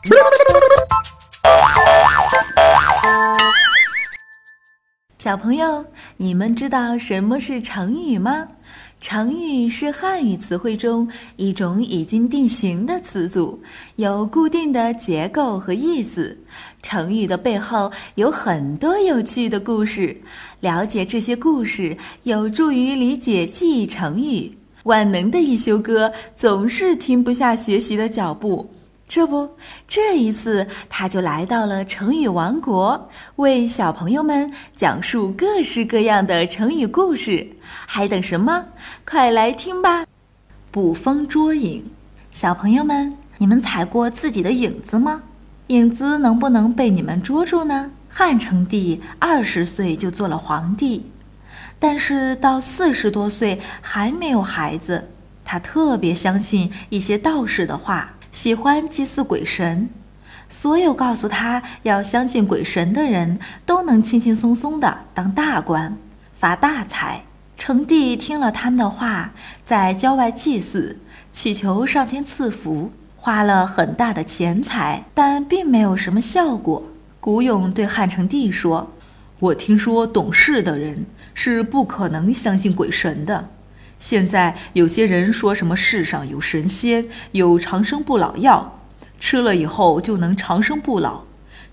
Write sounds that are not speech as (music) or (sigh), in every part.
(laughs) 小朋友，你们知道什么是成语吗？成语是汉语词汇中一种已经定型的词组，有固定的结构和意思。成语的背后有很多有趣的故事，了解这些故事有助于理解记忆成语。万能的一休哥总是停不下学习的脚步。这不，这一次他就来到了成语王国，为小朋友们讲述各式各样的成语故事。还等什么？快来听吧！捕风捉影，小朋友们，你们踩过自己的影子吗？影子能不能被你们捉住呢？汉成帝二十岁就做了皇帝，但是到四十多岁还没有孩子。他特别相信一些道士的话。喜欢祭祀鬼神，所有告诉他要相信鬼神的人都能轻轻松松的当大官，发大财。成帝听了他们的话，在郊外祭祀，祈求上天赐福，花了很大的钱财，但并没有什么效果。古勇对汉成帝说：“我听说懂事的人是不可能相信鬼神的。”现在有些人说什么世上有神仙，有长生不老药，吃了以后就能长生不老。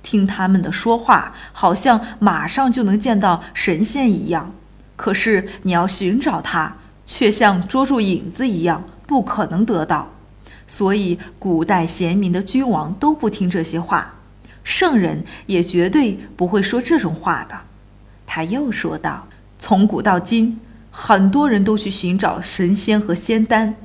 听他们的说话，好像马上就能见到神仙一样。可是你要寻找他，却像捉住影子一样，不可能得到。所以古代贤明的君王都不听这些话，圣人也绝对不会说这种话的。他又说道：“从古到今。”很多人都去寻找神仙和仙丹，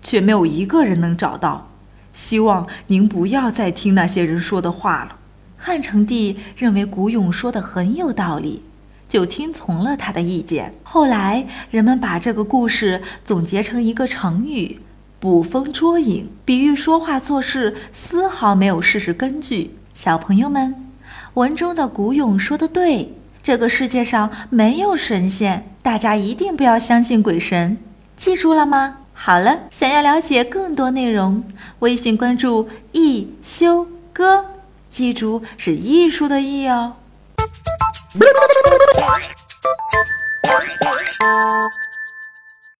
却没有一个人能找到。希望您不要再听那些人说的话了。汉成帝认为古勇说的很有道理，就听从了他的意见。后来人们把这个故事总结成一个成语“捕风捉影”，比喻说话做事丝毫没有事实根据。小朋友们，文中的古勇说的对。这个世界上没有神仙，大家一定不要相信鬼神，记住了吗？好了，想要了解更多内容，微信关注易修哥，记住是艺术的艺哦。